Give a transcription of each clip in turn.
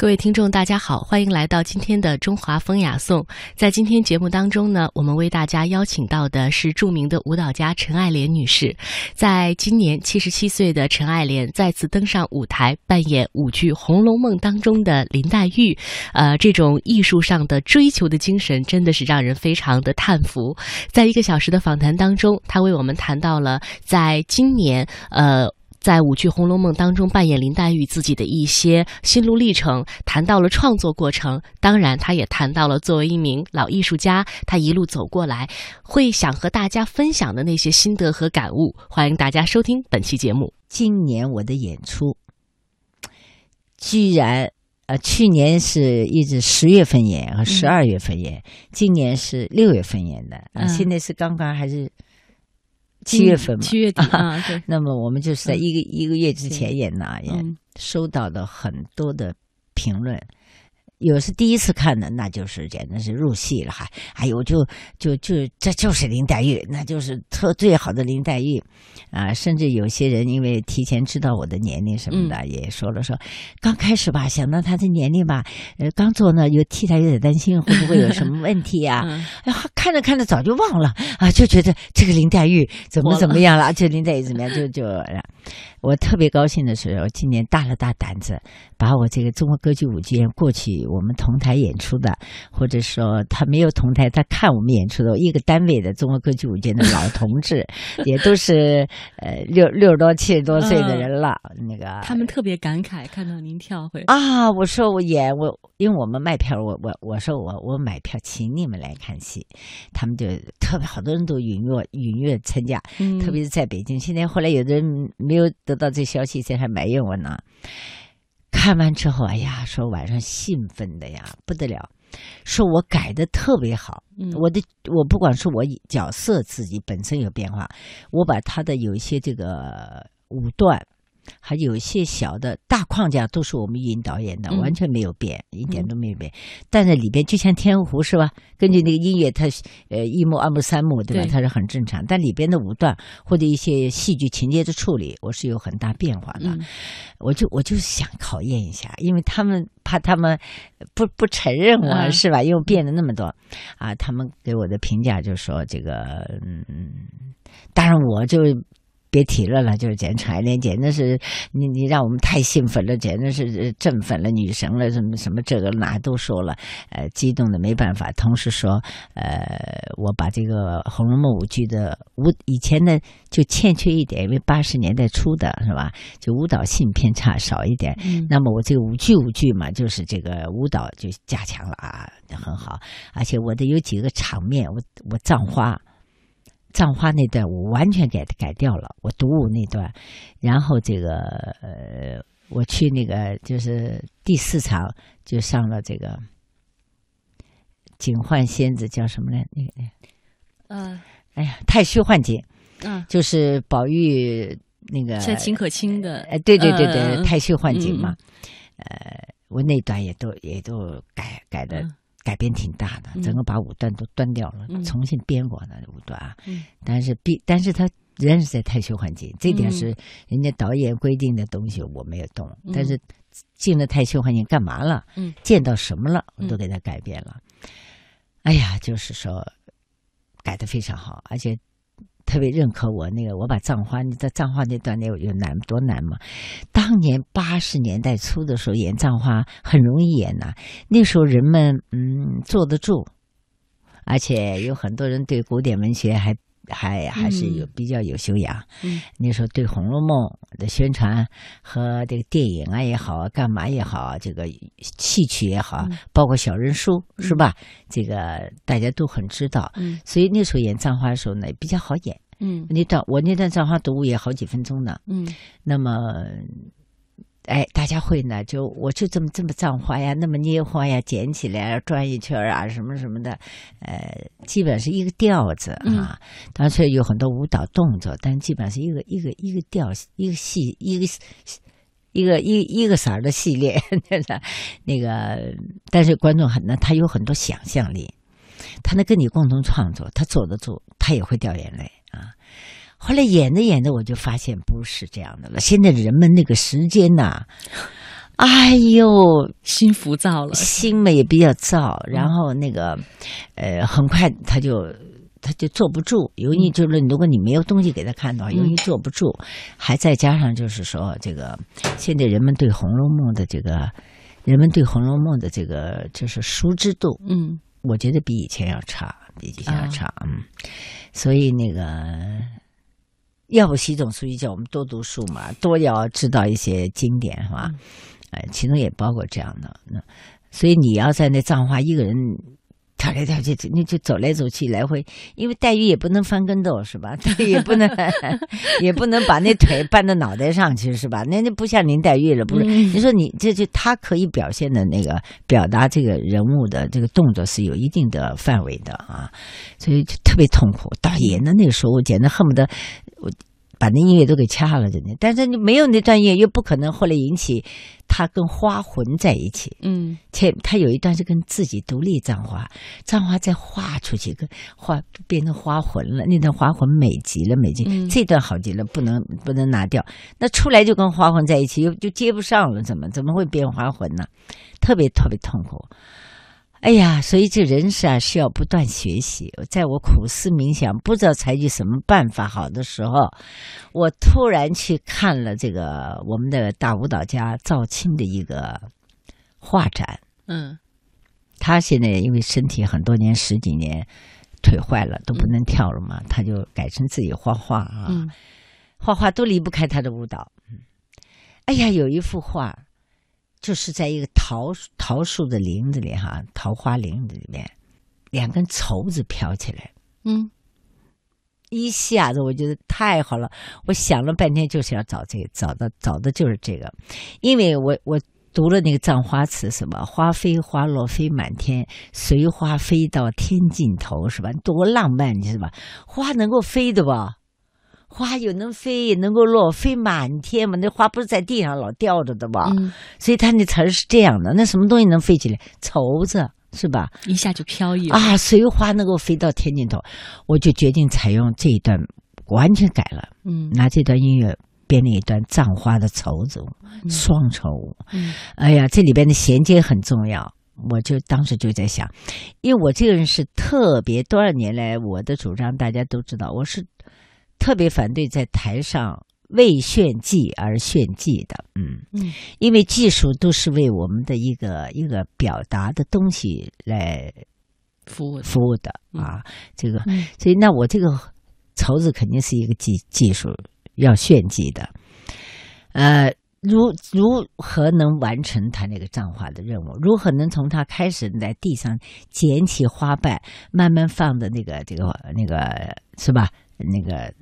各位听众，大家好，欢迎来到今天的中华风雅颂。在今天节目当中呢，我们为大家邀请到的是著名的舞蹈家陈爱莲女士。在今年七十七岁的陈爱莲再次登上舞台，扮演舞剧《红楼梦》当中的林黛玉。呃，这种艺术上的追求的精神，真的是让人非常的叹服。在一个小时的访谈当中，她为我们谈到了在今年，呃。在舞剧《红楼梦》当中扮演林黛玉自己的一些心路历程，谈到了创作过程，当然，他也谈到了作为一名老艺术家，他一路走过来，会想和大家分享的那些心得和感悟。欢迎大家收听本期节目。今年我的演出，居然呃，去年是一直十月份演和十二月份演，今年是六月份演的啊，现在是刚刚还是？七月份嘛，七月底 啊，对。那么我们就是在一个一个月之前也拿，也收到了很多的评论。有是第一次看的，那就是简直是入戏了哈！哎呦，就就就这就是林黛玉，那就是特最好的林黛玉啊！甚至有些人因为提前知道我的年龄什么的，也说了说，刚开始吧，想到她的年龄吧，呃，刚做呢，又替她有点担心，会不会有什么问题呀？哎呀，看着看着早就忘了啊，就觉得这个林黛玉怎么怎么样了？这林黛玉怎么样？就就。我特别高兴的是，我今年大了大胆子，把我这个中国歌剧舞剧院过去我们同台演出的，或者说他没有同台，他看我们演出的一个单位的中国歌剧舞剧院的老同志，也都是呃六六十多、七十多岁的人了。那个他们特别感慨看到您跳会啊，我说我演我，因为我们卖票，我我我说我我买票请你们来看戏，他们就特别好多人都踊跃踊跃参加，特别是在北京。现在后来有的人没有。得到这消息，这还埋怨我呢。看完之后，哎呀，说晚上兴奋的呀不得了，说我改的特别好。我的我不管是我角色自己本身有变化，我把他的有一些这个武段。还有一些小的大框架都是我们语音导演的，完全没有变，一点都没有变。但是里边就像天鹅湖是吧？根据那个音乐，它呃一幕、二幕、三幕，对吧？它是很正常。但里边的舞段或者一些戏剧情节的处理，我是有很大变化的。我就我就想考验一下，因为他们怕他们不不承认我是吧？因为变了那么多啊，他们给我的评价就是说这个嗯，当然我就。别提了了，就是简直爱莲，简直是你你让我们太兴奋了，简直是振奋了女神了，什么什么这个那都说了，呃，激动的没办法。同时说，呃，我把这个《红楼梦》舞剧的舞以前呢就欠缺一点，因为八十年代初的是吧，就舞蹈性偏差少一点。那么我这个舞剧舞剧嘛，就是这个舞蹈就加强了啊，很好。而且我的有几个场面，我我葬花。葬花那段我完全改改掉了，我独舞那段，然后这个呃，我去那个就是第四场就上了这个警幻仙子叫什么来？那个嗯，哎呀，太虚幻境，嗯，就是宝玉那个像秦可卿的，哎，对对对对，太虚幻境嘛，呃，我那段也都也都改改的。改变挺大的，整个把五段都端掉了，重新编过那五段啊。但是编，但是他仍然是在太虚环境，这点是人家导演规定的东西，我没有动。但是进了太虚环境干嘛了？见到什么了，我都给他改变了。哎呀，就是说改的非常好，而且。特别认可我那个，我把葬花，你在葬花那段那有难多难嘛？当年八十年代初的时候演葬花很容易演呐，那时候人们嗯坐得住，而且有很多人对古典文学还。还还是有比较有修养。嗯，你说对《红楼梦》的宣传和这个电影啊也好，干嘛也好，这个戏曲也好，包括小人书是吧？这个大家都很知道。嗯，所以那时候演藏花的时候呢，比较好演。嗯，那段我那段藏花读物也好几分钟呢。嗯，那么。哎，大家会呢？就我就这么这么葬花呀，那么捏花呀，捡起来转一圈啊，什么什么的，呃，基本是一个调子啊。当然有很多舞蹈动作，但基本上是一个一个一个调，一个戏，一个一个一一个色儿的系列。那个，但是观众很呢，他有很多想象力，他能跟你共同创作，他坐得住，他也会掉眼泪啊。后来演着演着，我就发现不是这样的了。现在人们那个时间呐，哎呦，心浮躁了，心嘛也比较躁，然后那个，呃，很快他就他就坐不住，由于就是如果你没有东西给他看的话，由于坐不住，还再加上就是说这个现在人们对《红楼梦》的这个人们对《红楼梦》的这个就是熟知度，嗯，我觉得比以前要差，比以前要差，嗯，所以那个。要不习总书记叫我们多读书嘛，多要知道一些经典，是吧？哎，其中也包括这样的。那所以你要在那藏话一个人跳来跳去，你就走来走去来回，因为黛玉也不能翻跟斗，是吧？也不能 也不能把那腿搬到脑袋上去，是吧？那那不像林黛玉了，不是？你说你这就他可以表现的那个表达这个人物的这个动作是有一定的范围的啊，所以就特别痛苦。导演的那个时候，我简直恨不得。我把那音乐都给掐了，真的。但是你没有那段音乐，又不可能后来引起他跟花魂在一起。嗯，且他有一段是跟自己独立葬花，葬花再画出去，跟画变成花魂了。那段花魂美极了，美极。这段好极了，不能不能拿掉。那出来就跟花魂在一起，又就接不上了，怎么怎么会变花魂呢？特别特别痛苦。哎呀，所以这人是啊，需要不断学习。在我苦思冥想，不知道采取什么办法好的时候，我突然去看了这个我们的大舞蹈家赵青的一个画展。嗯，他现在因为身体很多年十几年腿坏了，都不能跳了嘛，他就改成自己画画啊，画画都离不开他的舞蹈。哎呀，有一幅画。就是在一个桃桃树的林子里哈，桃花林子里面，两根绸子飘起来，嗯，一下子我觉得太好了。我想了半天，就是要找这个，找的找的就是这个，因为我我读了那个葬花词，什么花飞花落飞满天，随花飞到天尽头，是吧？多浪漫，你是吧？花能够飞的吧？花又能飞，能够落，飞满天嘛？那花不是在地上老吊着的吧？所以它那词儿是这样的。那什么东西能飞起来？绸子是吧？一下就飘逸啊！随花能够飞到天尽头，我就决定采用这一段，完全改了。嗯，拿这段音乐编了一段葬花的绸子舞，双绸舞。嗯，哎呀，这里边的衔接很重要。我就当时就在想，因为我这个人是特别多少年来我的主张，大家都知道，我是。特别反对在台上为炫技而炫技的，嗯嗯，因为技术都是为我们的一个一个表达的东西来服务服务的啊，这个，所以那我这个绸子肯定是一个技技术要炫技的，呃，如如何能完成他那个葬花的任务？如何能从他开始在地上捡起花瓣，慢慢放的那个这个那个是吧？那个。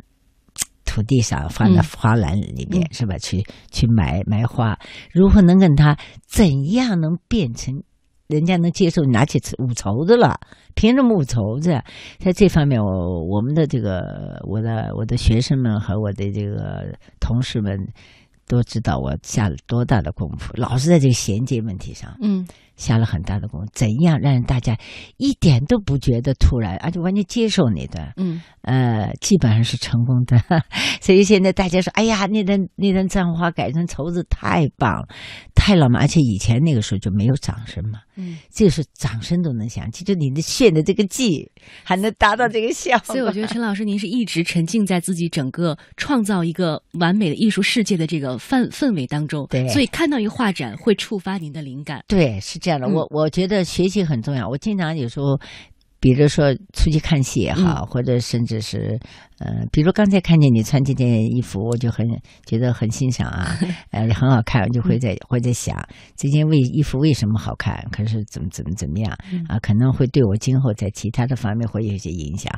土地上放在花篮里面是吧？去去埋埋花，如何能跟他怎样能变成人家能接受？拿起五绸子了，凭什么五绸子？在这方面，我我们的这个我的我的学生们和我的这个同事们都知道我下了多大的功夫，老是在这个衔接问题上，嗯。下了很大的功夫，怎样让大家一点都不觉得突然，而且完全接受你的？嗯，呃，基本上是成功的。所以现在大家说：“哎呀，那段那段葬花改成绸子太棒，太浪漫。”而且以前那个时候就没有掌声嘛，嗯，这是掌声都能响。其实你的炫的这个技还能达到这个效果。所以我觉得陈老师，您是一直沉浸在自己整个创造一个完美的艺术世界的这个氛氛围当中，对，所以看到一个画展会触发您的灵感。对，是。这样的，我我觉得学习很重要。我经常有时候。比如说出去看戏也好，或者甚至是，呃，比如刚才看见你穿这件衣服，我就很觉得很欣赏啊，呃，很好看，我就会在会在想这件为衣服为什么好看，可是怎么怎么怎么样啊，可能会对我今后在其他的方面会有一些影响。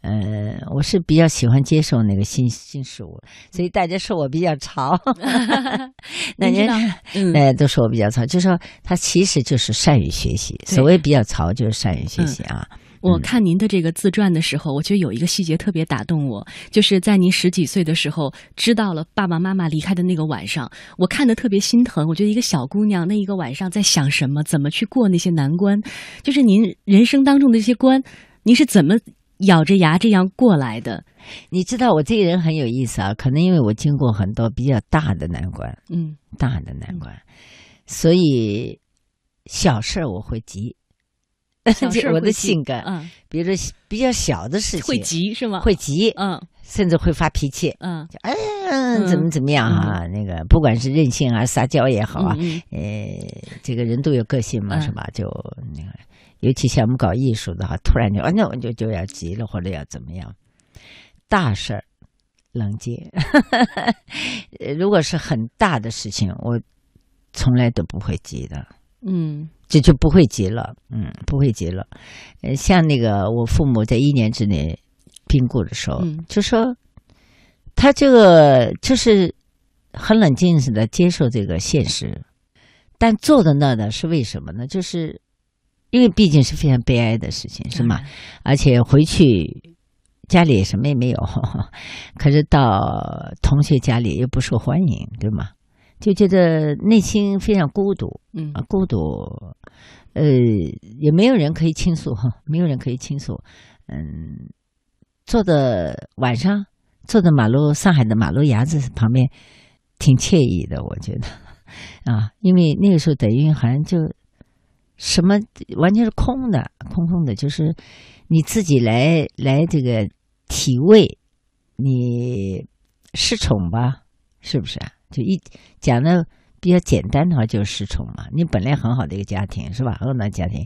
呃，我是比较喜欢接受那个新新事物，所以大家说我比较潮，那您呃都说我比较潮，就说他其实就是善于学习。所谓比较潮，就是善于学习啊。我看您的这个自传的时候，我觉得有一个细节特别打动我，就是在您十几岁的时候，知道了爸爸妈妈离开的那个晚上，我看的特别心疼。我觉得一个小姑娘那一个晚上在想什么，怎么去过那些难关，就是您人生当中的一些关，您是怎么咬着牙这样过来的？你知道我这个人很有意思啊，可能因为我经过很多比较大的难关，嗯，大的难关。所以小事儿我会急，我的性格，嗯，比如说比较小的事情会急是吗？会急，嗯甚至会发脾气。嗯哎，怎么怎么样啊？那个不管是任性啊、撒娇也好啊，嗯呃，这个人都有个性嘛，嗯是吧？就那个，尤其像我们搞艺术的哈，突然就啊，那我就就要急了，或者要怎么样，大事儿冷静。呃如果是很大的事情，我从来都不会急的。嗯这就不会急了，嗯，不会急了。呃，像那个我父母在一年之内病故的时候，嗯就说他这个就是很冷静似的接受这个现实，但坐在那呢是为什么呢？就是因为毕竟是非常悲哀的事情，是吗？？而且回去家里什么也没有，可是到同学家里又不受欢迎，对吗？就觉得内心非常孤独，嗯啊，孤独，呃，也没有人可以倾诉哈，没有人可以倾诉。嗯，坐的晚上坐在马路上海的马路牙子旁边，挺惬意的，我觉得啊，因为那个时候等于好像就什么完全是空的，空空的，就是你自己来来这个体味，你失宠吧，是不是啊？就一讲的比较简单的话，就是失宠嘛。你本来很好的一个家庭是吧？很好的家庭，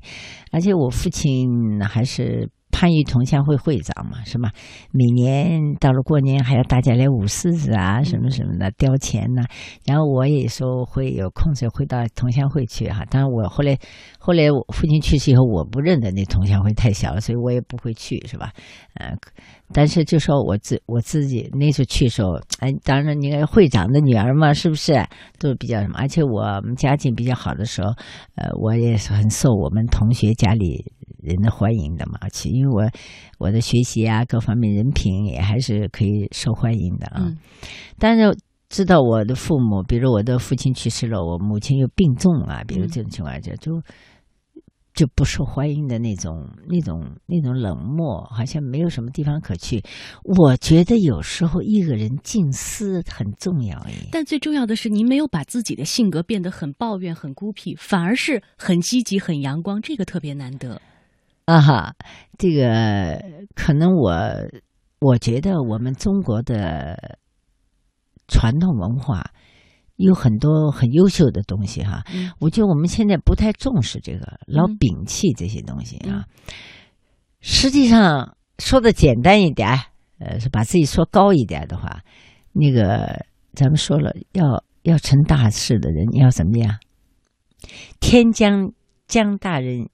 而且我父亲还是番禺同乡会会长嘛，是吧？每年到了过年还要大家来舞狮子啊，什么什么的，雕钱呐、然后我也说会有空时会到同乡会去哈、当然我后来后来我父亲去世以后，我不认得那同乡会太小了，所以我也不会去，是吧？呃，但是就说我自我自己那时候去的时候，哎，当然你看会长的女儿嘛，是不是都比较什么？而且我们家境比较好的时候，呃，我也是很受我们同学家里人的欢迎的嘛。而且因为我我的学习啊，各方面人品也还是可以受欢迎的啊。嗯但是知道我的父母，比如我的父亲去世了，我母亲又病重啊，比如这种情况下就。就不受欢迎的那种、那种、那种冷漠，好像没有什么地方可去。我觉得有时候一个人静思很重要耶。但最重要的是，您没有把自己的性格变得很抱怨、很孤僻，反而是很积极、很阳光，这个特别难得。啊哈，这个可能我我觉得我们中国的传统文化有很多很优秀的东西哈。嗯我觉得我们现在不太重视这个，老嗯摒弃这些东西啊。实际上说的简单一点，呃，是把自己说高一点的话，那个咱们说了，要要成大事的人要怎么样？天将将大任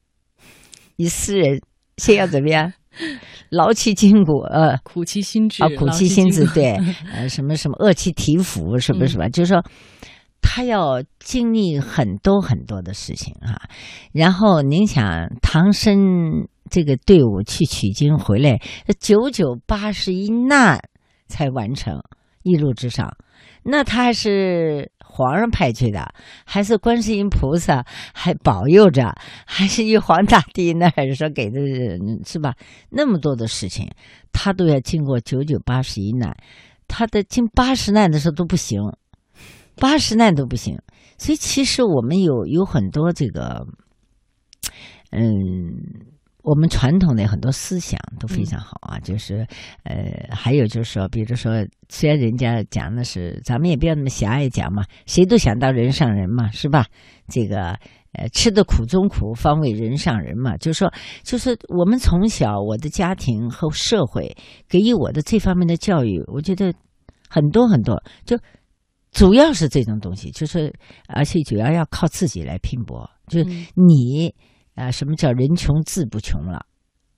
于斯人，先要怎么样？劳其筋骨，呃，苦其心志啊，苦其心志，对，呃，什么什么饿其体肤，是不是吧？就是说，他要经历很多很多的事情哈、然后您想，唐僧这个队伍去取经回来，九九八十一难才完成，一路之上，那他是皇上派去的，还是观世音菩萨还保佑着，还是玉皇大帝那儿说给的是吧？那么多的事情，他都要经过九九八十一难，他的经八十难的时候都不行，八十难都不行。所以其实我们有有很多这个，嗯，我们传统的很多思想都非常好啊，就是呃，还有就是说，比如说，虽然人家讲的是，咱们也不要那么狭隘讲嘛，谁都想当人上人嘛，是吧？这个呃，吃的苦中苦，方为人上人嘛。就是说，就是我们从小我的家庭和社会给予我的这方面的教育，我觉得很多很多，就主要是这种东西，就是而且主要要靠自己来拼搏，就是嗯你啊、什么叫人穷志不穷了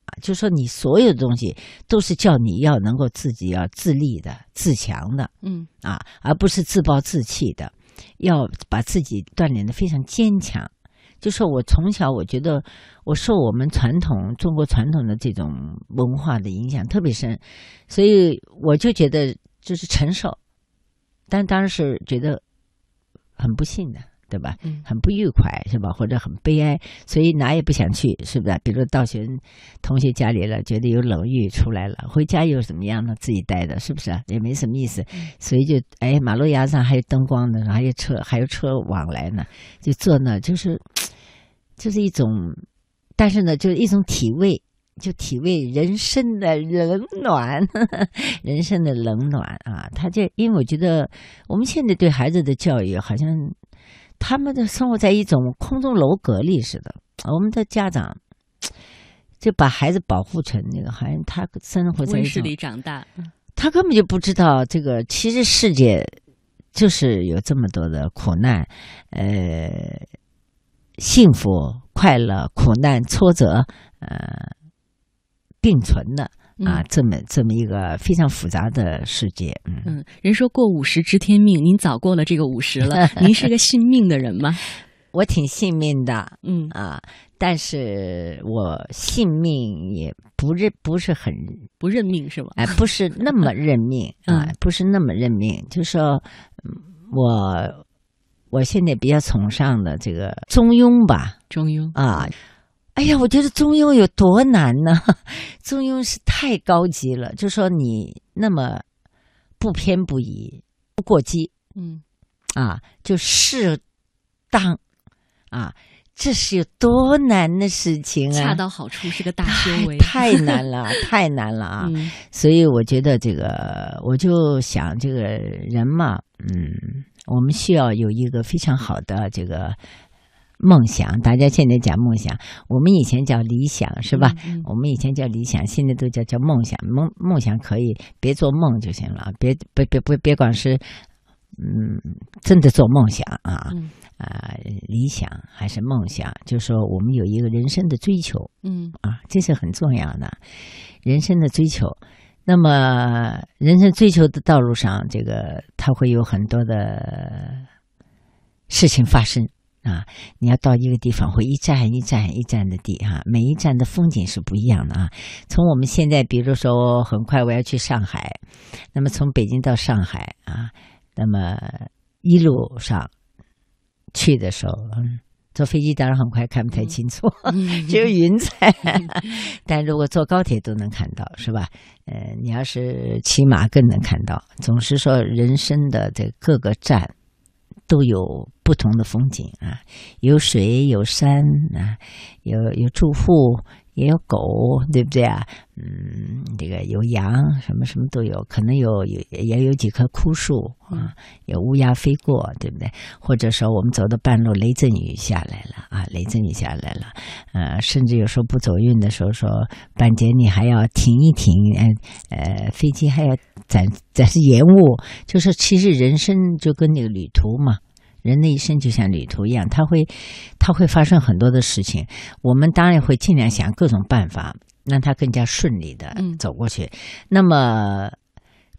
啊？就说你所有的东西都是叫你要能够自己要自立的、自强的嗯啊，而不是自暴自弃的，要把自己锻炼的非常坚强。就说我从小，我觉得我受我们传统中国传统的这种文化的影响特别深，所以我就觉得就是承受，但当然是觉得很不幸的，对吧？嗯很不愉快，是吧？或者很悲哀，所以哪也不想去，是不是？比如到学同学家里了，觉得有冷遇出来了，回家又怎么样呢？自己待着，是不是啊？也没什么意思，所以就哎，马路牙上还有灯光呢，还有车，还有车往来呢，就坐那，就是就是一种，但是呢，就是一种体味。就体味人生的冷暖，人生的冷暖啊！他就因为我觉得我们现在对孩子的教育，好像他们的生活在一种空中楼阁里似的。我们的家长就把孩子保护成那个，好像他生活在温室里长大，他根本就不知道这个，其实世界就是有这么多的苦难，呃，幸福、快乐、苦难、挫折，呃。并存的啊，嗯。这么这么一个非常复杂的世界，嗯，嗯，人说过五十知天命，您早过了这个五十了，您是个信命的人吗？我挺信命的嗯。啊，但是我信命也不认不是很不认命是吗？哎，不是那么认命 啊，嗯不是那么认命，就是说，嗯我我现在比较崇尚的这个中庸吧，中庸。啊，哎呀，我觉得中庸有多难呢？中庸是太高级了，就说你那么不偏不倚、不过激嗯啊，就适当啊，这是有多难的事情啊！恰到好处是个大修为，太难了，太难了啊！嗯所以我觉得这个，我就想这个人嘛，嗯，我们需要有一个非常好的这个梦想。大家现在讲梦想，我们以前叫理想，是吧？？嗯我们以前叫理想，现在都叫叫梦想。梦梦想可以别做梦就行了，别别别别别管是嗯真的做梦想啊嗯啊、理想还是梦想，就是说我们有一个人生的追求。嗯啊，这是很重要的，人生的追求。那么，人生追求的道路上，这个它会有很多的事情发生啊。你要到一个地方，会一站一站一站的地哈、每一站的风景是不一样的啊。从我们现在，比如说，很快我要去上海，那么从北京到上海啊，那么一路上去的时候，嗯，坐飞机当然很快看不太清楚。嗯 只有云彩，但如果坐高铁都能看到，是吧？呃，你要是骑马更能看到。总是说人生的这各个站都有不同的风景啊，有水有山啊，有有住户。也有狗，对不对啊？嗯，这个有羊，什么什么都有，可能有有也有几棵枯树啊，有乌鸦飞过，对不对？或者说我们走到半路，雷阵雨下来了啊，雷阵雨下来了，呃，甚至有时候不走运的时候，说半截你还要停一停，呃呃，飞机还要暂暂时延误，就是其实人生就跟那个旅途嘛。人的一生就像旅途一样，它会，它会发生很多的事情。我们当然会尽量想各种办法，让它更加顺利的嗯走过去。那么，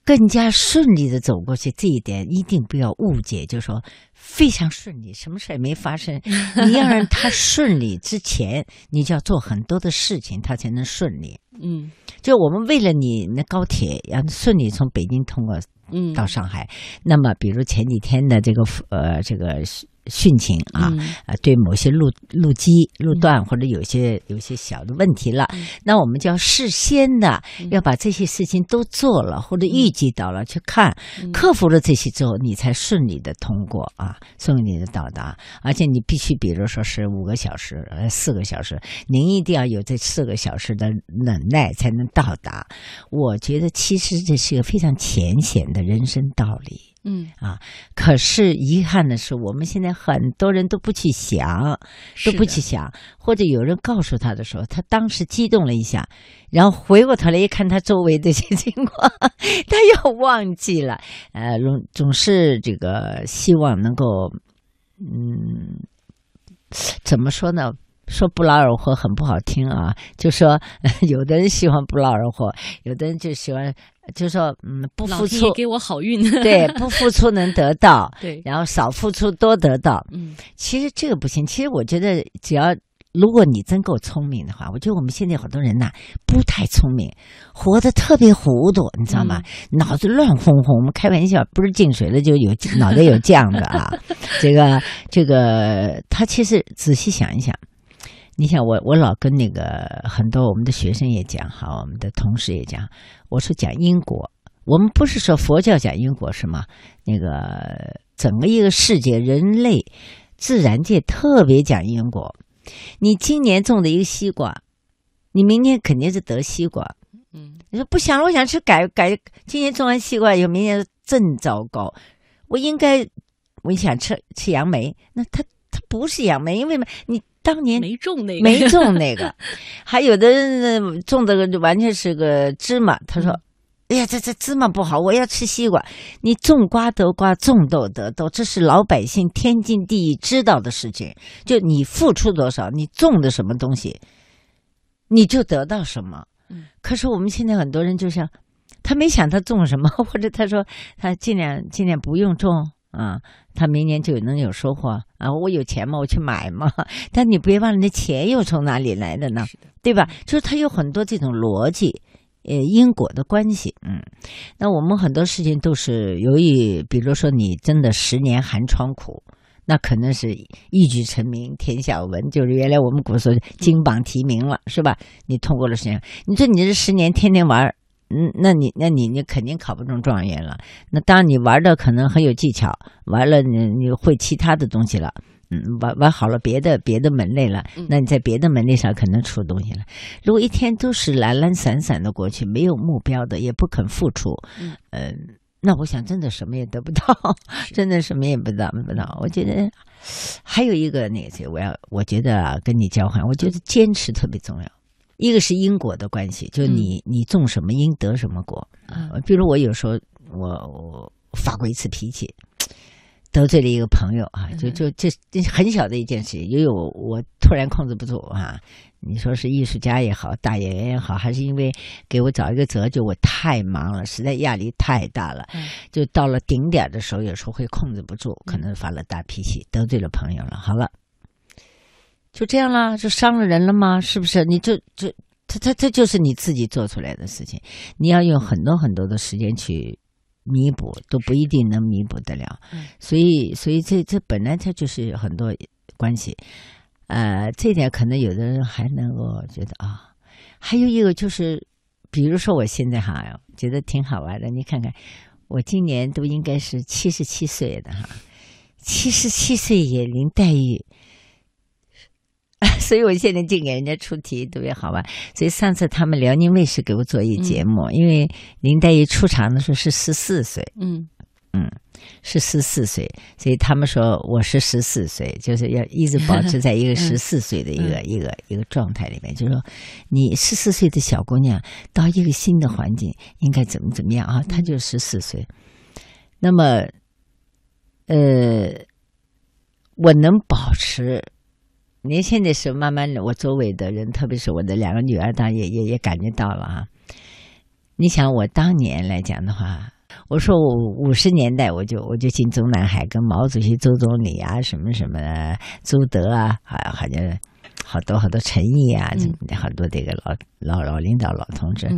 更加顺利的走过去，这一点一定不要误解，就是说非常顺利，什么事也没发生。你要让它顺利之前，你就要做很多的事情，它才能顺利。嗯就我们为了你那高铁要顺利从北京通过嗯到上海，那么比如前几天的这个呃这个汛情啊，嗯。呃，对某些路路基、路段或者有些有些小的问题了，嗯。那我们就要事先的要把这些事情都做了，或者预计到了去看，嗯。克服了这些之后，你才顺利的通过啊，顺利的到达。而且你必须，比如说是五个小时、呃四个小时，您一定要有这四个小时的忍耐才能到达。我觉得其实这是一个非常浅显的人生道理。嗯啊，可是遗憾的是，我们现在很多人都不去想，都不去想，或者有人告诉他的时候，他当时激动了一下，然后回过头来一看他周围的一些情况，他又忘记了。呃，总总是这个希望能够，嗯，怎么说呢？说不劳而获很不好听啊，就说 有的人喜欢不劳而获，有的人就喜欢，就说嗯不付出给我好运，对，不付出能得到，对，然后少付出多得到。嗯其实这个不行。其实我觉得，只要如果你真够聪明的话，我觉得我们现在好多人呐不太聪明，活得特别糊涂，你知道吗？脑子乱哄哄。我们开玩笑，不是进水了就有脑袋有浆的啊。这个这个，他其实仔细想一想，你想我我老跟那个很多我们的学生也讲哈，我们的同事也讲，我说讲因果，我们不是说佛教讲因果是吗？那个整个一个世界，人类自然界特别讲因果。你今年种的一个西瓜，你明年肯定是得西瓜。嗯，你说不想了，我想吃改改。今年种完西瓜以后，明年正糟糕。我应该，我想吃吃杨梅，那它它不是杨梅，因为嘛，你当年没种那个，没种那个。还有的人种的完全是个芝麻，他说。哎呀，这这芝麻不好，我要吃西瓜。你种瓜得瓜，种豆得豆，这是老百姓天经地义知道的事情。就你付出多少，你种的什么东西，你就得到什么。嗯。可是我们现在很多人就像，他没想他种什么，或者他说他尽量尽量不用种啊，他明年就能有收获啊。我有钱嘛，我去买嘛。但你别忘了，那钱又从哪里来的呢？对吧？就是他有很多这种逻辑。呃，因果的关系，嗯，那我们很多事情都是由于，比如说你真的十年寒窗苦，那可能是一举成名天下闻，就是原来我们古时候金榜题名了，是吧？你通过了十年，你说你这十年天天玩，嗯，那你那你你肯定考不中状元了。那当你玩的可能很有技巧，完了你你会其他的东西了。嗯，玩玩好了别的别的门类了，那你在别的门类上可能出东西了。如果一天都是懒懒散散的过去，没有目标的，也不肯付出，嗯，那我想真的什么也得不到，真的什么也不得不到。我觉得还有一个那个，我要我觉得啊，跟你交换，我觉得坚持特别重要。一个是因果的关系，就你你种什么因得什么果。啊，比如我有时候我我发过一次脾气。得罪了一个朋友啊，就就这这很小的一件事情，因为我我突然控制不住啊。你说是艺术家也好，大演员也好，还是因为给我找一个辙，就我太忙了，实在压力太大了，就到了顶点的时候，有时候会控制不住，可能发了大脾气，得罪了朋友了。好了，就这样啦，就伤了人了吗？是不是？你这这他他这就是你自己做出来的事情，你要用很多很多的时间去。弥补都不一定能弥补得了，所以，所以这这本来它就是很多关系，呃，这点可能有的人还能够觉得啊，还有一个就是，比如说我现在哈，觉得挺好玩的，你看看，我今年都应该是七十七岁的哈，七十七岁也林黛玉。所以我现在净给人家出题特别好玩。所以上次他们辽宁卫视给我做一节目，因为林黛玉出场的时候是十四岁，嗯嗯，是十四岁，所以他们说我是十四岁，就是要一直保持在一个 十四岁的一个一个一个状态里面。就是说，你十四岁的小姑娘到一个新的环境应该怎么怎么样啊？她就十四岁，那么，呃，我能保持。年轻的时候，慢慢的，我周围的人，特别是我的两个女儿，当然也也也感觉到了啊。你想，我当年来讲的话，我说我五十年代我就我就进中南海，跟毛主席、周总理啊，什么什么朱德啊，还好像好多好多陈毅啊，好多这个老老老领导、老同志，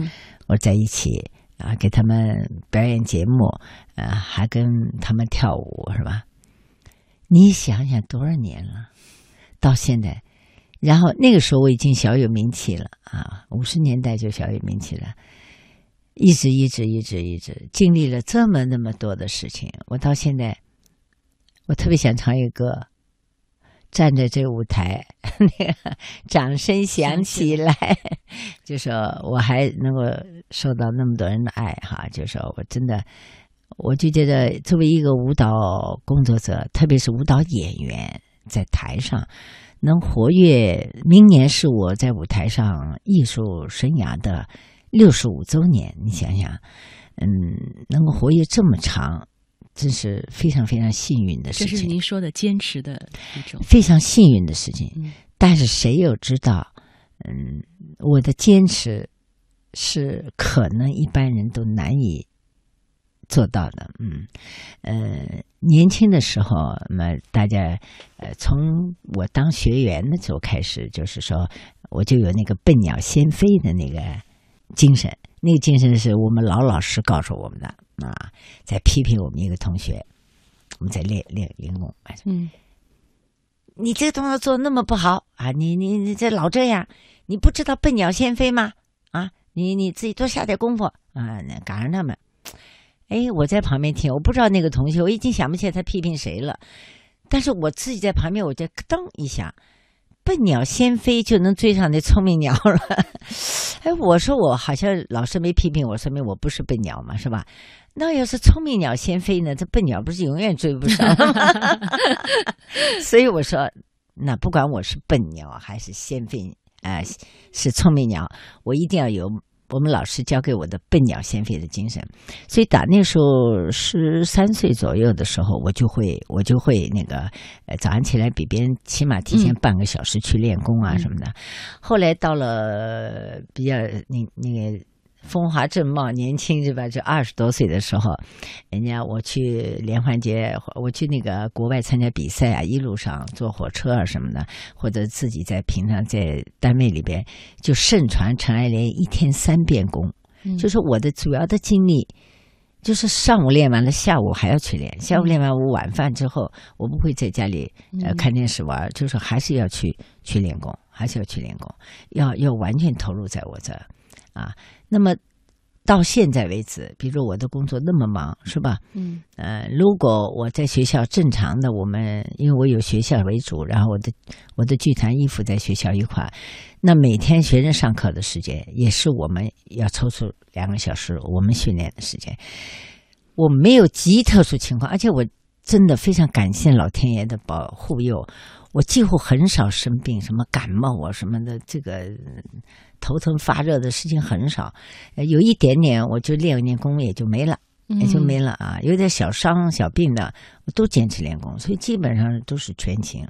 我在一起啊，给他们表演节目，呃，还跟他们跳舞，是吧？你想想，多少年了？到现在，然后那个时候我已经小有名气了啊！五十年代就小有名气了，一直一直一直一直经历了这么那么多的事情。我到现在，我特别想唱一个，站在这个舞台，那个掌声响起来，就说我还能够受到那么多人的爱哈！就说我真的，我就觉得作为一个舞蹈工作者，特别是舞蹈演员。在台上能活跃，明年是我在舞台上艺术生涯的六十五周年。你想想，嗯，能够活跃这么长，真是非常非常幸运的事情。这是您说的坚持的一种非常幸运的事情。但是谁又知道，嗯，我的坚持是可能一般人都难以做到的。嗯，呃，年轻的时候，那大家呃，从我当学员的时候开始，就是说我就有那个笨鸟先飞的那个精神，那个精神是我们老老师告诉我们的啊，在批评我们一个同学，我们在练练练功，嗯，你这个动作做那么不好啊，你你你这老这样，你不知道笨鸟先飞吗？啊，你你自己多下点功夫啊，那赶上他们。哎，我在旁边听，我不知道那个同学，我已经想不起来他批评谁了。但是我自己在旁边，我就咯噔一下，笨鸟先飞就能追上那聪明鸟了。哎，我说我好像老师没批评我，说明我不是笨鸟嘛，是吧？那要是聪明鸟先飞呢？这笨鸟不是永远追不上吗？所以我说，那不管我是笨鸟还是先飞，啊，是聪明鸟，我一定要有。我们老师教给我的“笨鸟先飞”的精神，所以打那时候十三岁左右的时候，我就会我就会那个呃早上起来比别人起码提前半个小时去练功啊什么的。后来到了比较那那个。风华正茂，年轻是吧？就二十多岁的时候，人家我去连环节，我去那个国外参加比赛啊，一路上坐火车啊什么的，或者自己在平常在单位里边，就盛传陈爱莲一天三遍功，就是我的主要的精力，就是上午练完了，下午还要去练，下午练完，我晚饭之后，我不会在家里呃看电视玩，就是还是要去去练功，还是要去练功，要要完全投入在我这啊。那么到现在为止，比如我的工作那么忙，是吧？嗯。呃，如果我在学校正常的，我们因为我有学校为主，然后我的我的剧团衣服在学校一块，那每天学生上课的时间也是我们要抽出两个小时我们训练的时间。我没有极特殊情况，而且我真的非常感谢老天爷的保护佑，我几乎很少生病，什么感冒啊什么的，这个。头疼发热的事情很少，有一点点我就练练功也就没了，也就没了啊。有点小伤小病的，我都坚持练功，所以基本上都是全勤。